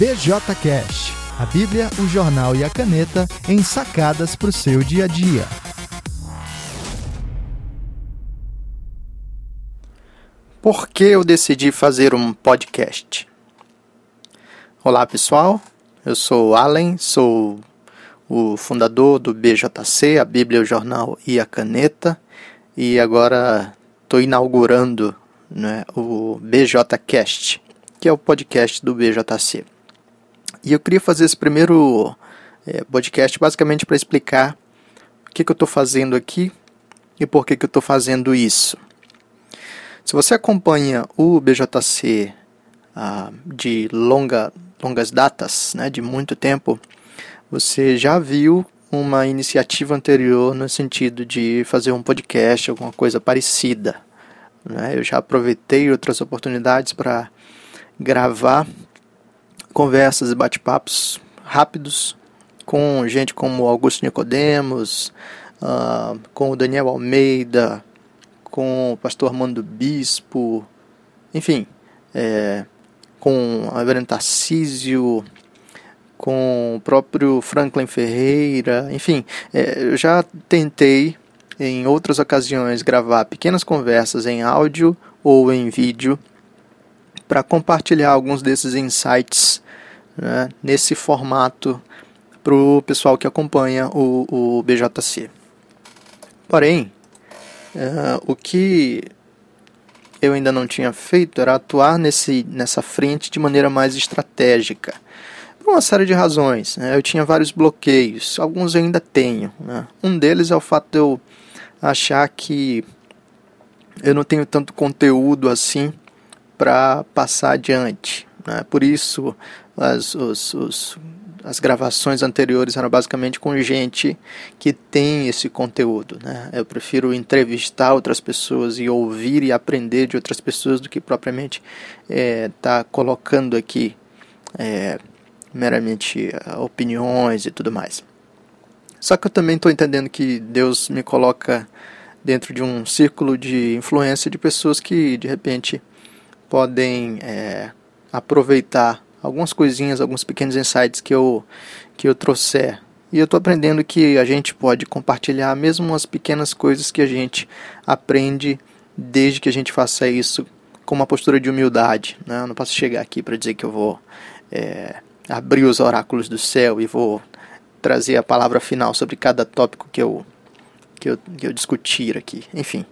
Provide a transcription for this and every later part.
BJCast, a Bíblia, o jornal e a caneta em sacadas para o seu dia a dia. Por que eu decidi fazer um podcast? Olá pessoal, eu sou Allen, sou o fundador do BJC, a Bíblia, o Jornal e a Caneta, e agora estou inaugurando né, o BJCast, que é o podcast do BJC. E eu queria fazer esse primeiro é, podcast basicamente para explicar o que, que eu estou fazendo aqui e por que, que eu estou fazendo isso. Se você acompanha o BJC ah, de longa, longas datas, né, de muito tempo, você já viu uma iniciativa anterior no sentido de fazer um podcast, alguma coisa parecida. Né? Eu já aproveitei outras oportunidades para gravar conversas e bate-papos rápidos com gente como Augusto Nicodemos, uh, com o Daniel Almeida, com o pastor Armando Bispo, enfim, é, com a Reverendo Tarcísio, com o próprio Franklin Ferreira, enfim, é, eu já tentei em outras ocasiões gravar pequenas conversas em áudio ou em vídeo para compartilhar alguns desses insights né, nesse formato para o pessoal que acompanha o, o BJC. Porém, uh, o que eu ainda não tinha feito era atuar nesse, nessa frente de maneira mais estratégica. Por uma série de razões. Né? Eu tinha vários bloqueios, alguns eu ainda tenho. Né? Um deles é o fato de eu achar que eu não tenho tanto conteúdo assim para passar adiante. Né? Por isso, as, os, os, as gravações anteriores eram basicamente com gente que tem esse conteúdo. Né? Eu prefiro entrevistar outras pessoas e ouvir e aprender de outras pessoas do que propriamente estar é, tá colocando aqui é, meramente uh, opiniões e tudo mais. Só que eu também estou entendendo que Deus me coloca dentro de um círculo de influência de pessoas que de repente podem é, aproveitar algumas coisinhas, alguns pequenos insights que eu, que eu trouxer. E eu estou aprendendo que a gente pode compartilhar mesmo as pequenas coisas que a gente aprende desde que a gente faça isso com uma postura de humildade. Né? Eu não posso chegar aqui para dizer que eu vou é, abrir os oráculos do céu e vou trazer a palavra final sobre cada tópico que eu, que eu, que eu discutir aqui. Enfim.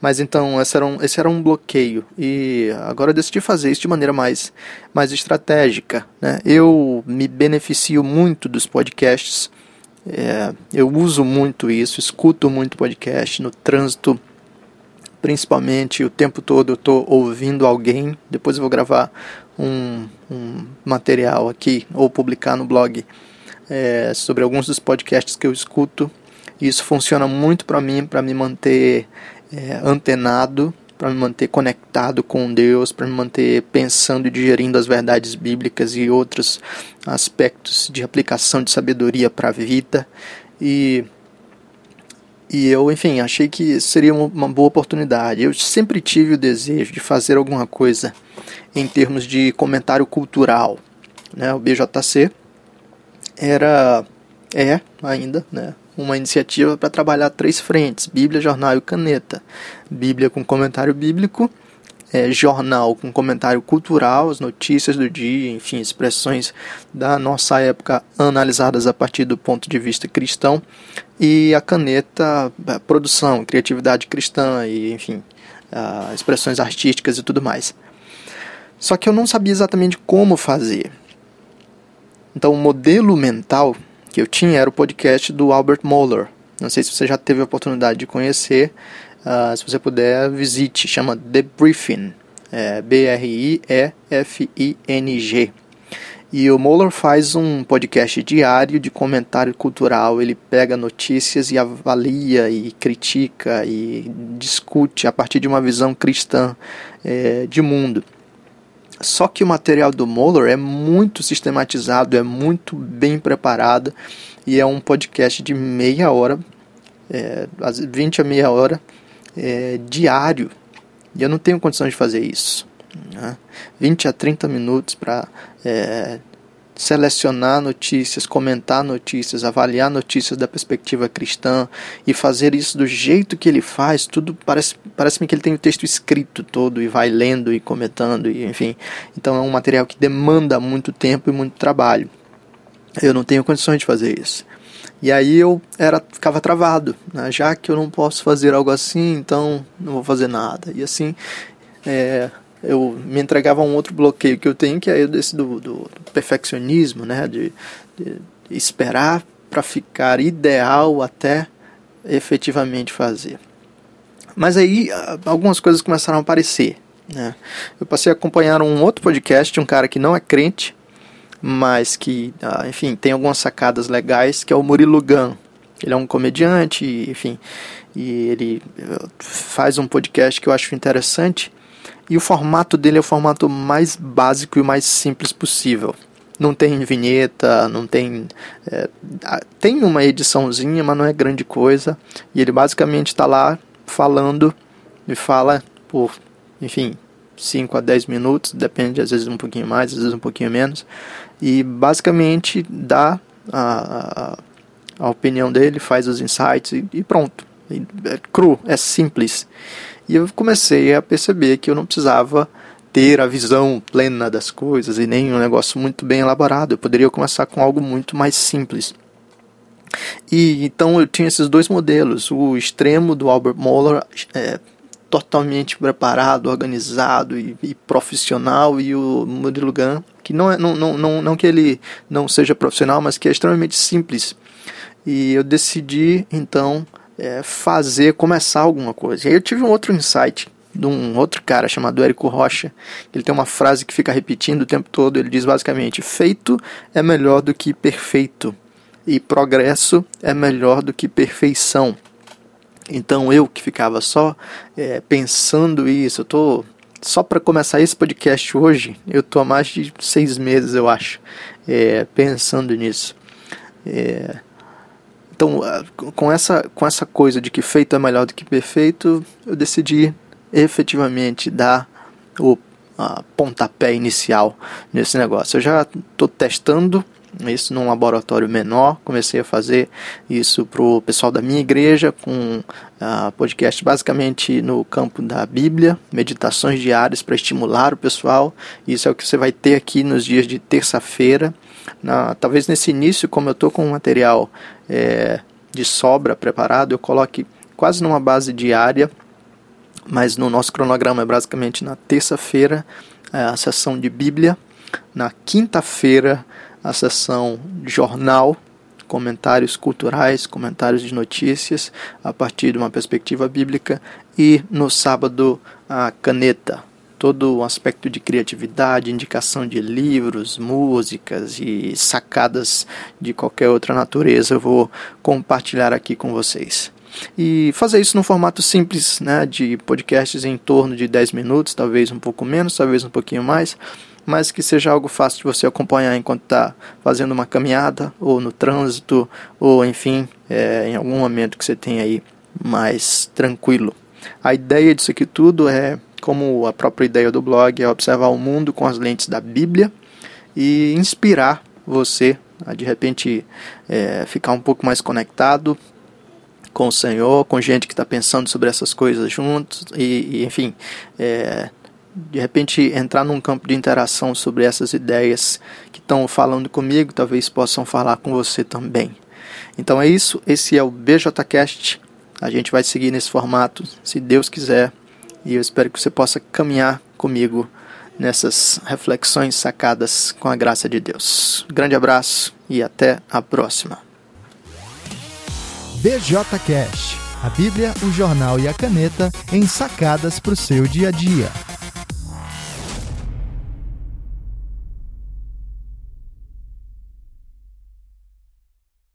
Mas então, esse era, um, esse era um bloqueio. E agora eu decidi fazer isso de maneira mais, mais estratégica. Né? Eu me beneficio muito dos podcasts. É, eu uso muito isso, escuto muito podcast no trânsito, principalmente o tempo todo eu estou ouvindo alguém. Depois eu vou gravar um, um material aqui ou publicar no blog é, sobre alguns dos podcasts que eu escuto. Isso funciona muito para mim, para me manter é, antenado, para me manter conectado com Deus, para me manter pensando e digerindo as verdades bíblicas e outros aspectos de aplicação de sabedoria para a vida. E, e eu, enfim, achei que seria uma, boa oportunidade. Eu sempre tive o desejo de fazer alguma coisa em termos de comentário cultural. Né? O BJC era, é ainda, né? Uma iniciativa para trabalhar três frentes: Bíblia, jornal e caneta. Bíblia com comentário bíblico, é, jornal com comentário cultural, as notícias do dia, enfim, expressões da nossa época analisadas a partir do ponto de vista cristão, e a caneta, a produção, criatividade cristã e, enfim, expressões artísticas e tudo mais. Só que eu não sabia exatamente como fazer. Então, o modelo mental que eu tinha era o podcast do Albert Moeller. Não sei se você já teve a oportunidade de conhecer. Uh, se você puder, visite. Chama The Briefing. É, B-R-I-E-F-I-N-G. E o Moeller faz um podcast diário de comentário cultural. Ele pega notícias e avalia e critica e discute a partir de uma visão cristã é, de mundo. Só que o material do Moeller é muito sistematizado, é muito bem preparado e é um podcast de meia hora, é, 20 a meia hora, é, diário. E eu não tenho condição de fazer isso. Né? 20 a 30 minutos para é, selecionar notícias, comentar notícias, avaliar notícias da perspectiva cristã e fazer isso do jeito que ele faz, tudo parece parece-me que ele tem o texto escrito todo e vai lendo e comentando e enfim. Então é um material que demanda muito tempo e muito trabalho. Eu não tenho condições de fazer isso. E aí eu era ficava travado, né? já que eu não posso fazer algo assim, então não vou fazer nada. E assim, é, eu me entregava a um outro bloqueio que eu tenho, que é esse do, do, do perfeccionismo, né? de, de esperar para ficar ideal até efetivamente fazer. Mas aí algumas coisas começaram a aparecer. Né? Eu passei a acompanhar um outro podcast de um cara que não é crente, mas que, ah, enfim, tem algumas sacadas legais, que é o Murilo Gun. Ele é um comediante, enfim, e ele eh, faz um podcast que eu acho interessante, e o formato dele é o formato mais básico e mais simples possível. Não tem vinheta, não tem. É, tem uma ediçãozinha, mas não é grande coisa. E ele basicamente está lá falando e fala por, enfim, 5 a 10 minutos, depende, às vezes um pouquinho mais, às vezes um pouquinho menos. E basicamente dá a, a, a opinião dele, faz os insights e, e pronto. É cru, é simples. E eu comecei a perceber que eu não precisava ter a visão plena das coisas e nem um negócio muito bem elaborado. Eu poderia começar com algo muito mais simples. E então eu tinha esses dois modelos, o extremo do Albert Moeller, é, totalmente preparado, organizado e, e, profissional, e o Murilo Gun, que não, é, não, não, não, não que ele não seja profissional, mas que é extremamente simples. E eu decidi então é, fazer, começar alguma coisa. E aí eu tive um outro insight de um outro cara chamado Érico Rocha. Ele tem uma frase que fica repetindo o tempo todo. Ele diz basicamente: feito é melhor do que perfeito, e progresso é melhor do que perfeição. Então eu que ficava só é, pensando isso, eu tô só para começar esse podcast hoje, eu tô há mais de seis meses, eu acho, é, pensando nisso. É, então, com essa, com essa coisa de que feito é melhor do que perfeito, eu decidi efetivamente dar o pontapé inicial nesse negócio. Eu já estou testando isso num laboratório menor. Comecei a fazer isso para o pessoal da minha igreja, com uh, podcast basicamente no campo da Bíblia, meditações diárias para estimular o pessoal. Isso é o que você vai ter aqui nos dias de terça-feira. talvez nesse início, como eu estou com material é, de sobra preparado, eu coloque quase numa base diária, mas no nosso cronograma é basicamente na terça-feira é, a sessão de Bíblia, na quinta-feira a sessão jornal, comentários culturais, comentários de notícias a partir de uma perspectiva bíblica e no sábado a caneta, todo o aspecto de criatividade, indicação de livros, músicas e sacadas de qualquer outra natureza eu vou compartilhar aqui com vocês. E fazer isso num formato simples, né, de podcasts em torno de 10 minutos, talvez um pouco menos, talvez um pouquinho mais, mas que seja algo fácil de você acompanhar enquanto está fazendo uma caminhada, ou no trânsito, ou enfim, é, em algum momento que você tem aí mais tranquilo. A ideia disso aqui tudo é, como a própria ideia do blog, é observar o mundo com as lentes da Bíblia e inspirar você a de repente é, ficar um pouco mais conectado com o Senhor, com gente que está pensando sobre essas coisas juntos e, e enfim, é, de repente entrar num campo de interação sobre essas ideias que estão falando comigo, talvez possam falar com você também. Então é isso, esse é o BJCast. A gente vai seguir nesse formato, se Deus quiser, e eu espero que você possa caminhar comigo nessas reflexões sacadas com a graça de Deus. Grande abraço e até a próxima. BJCast, a Bíblia, o jornal e a caneta em sacadas para o seu dia a dia.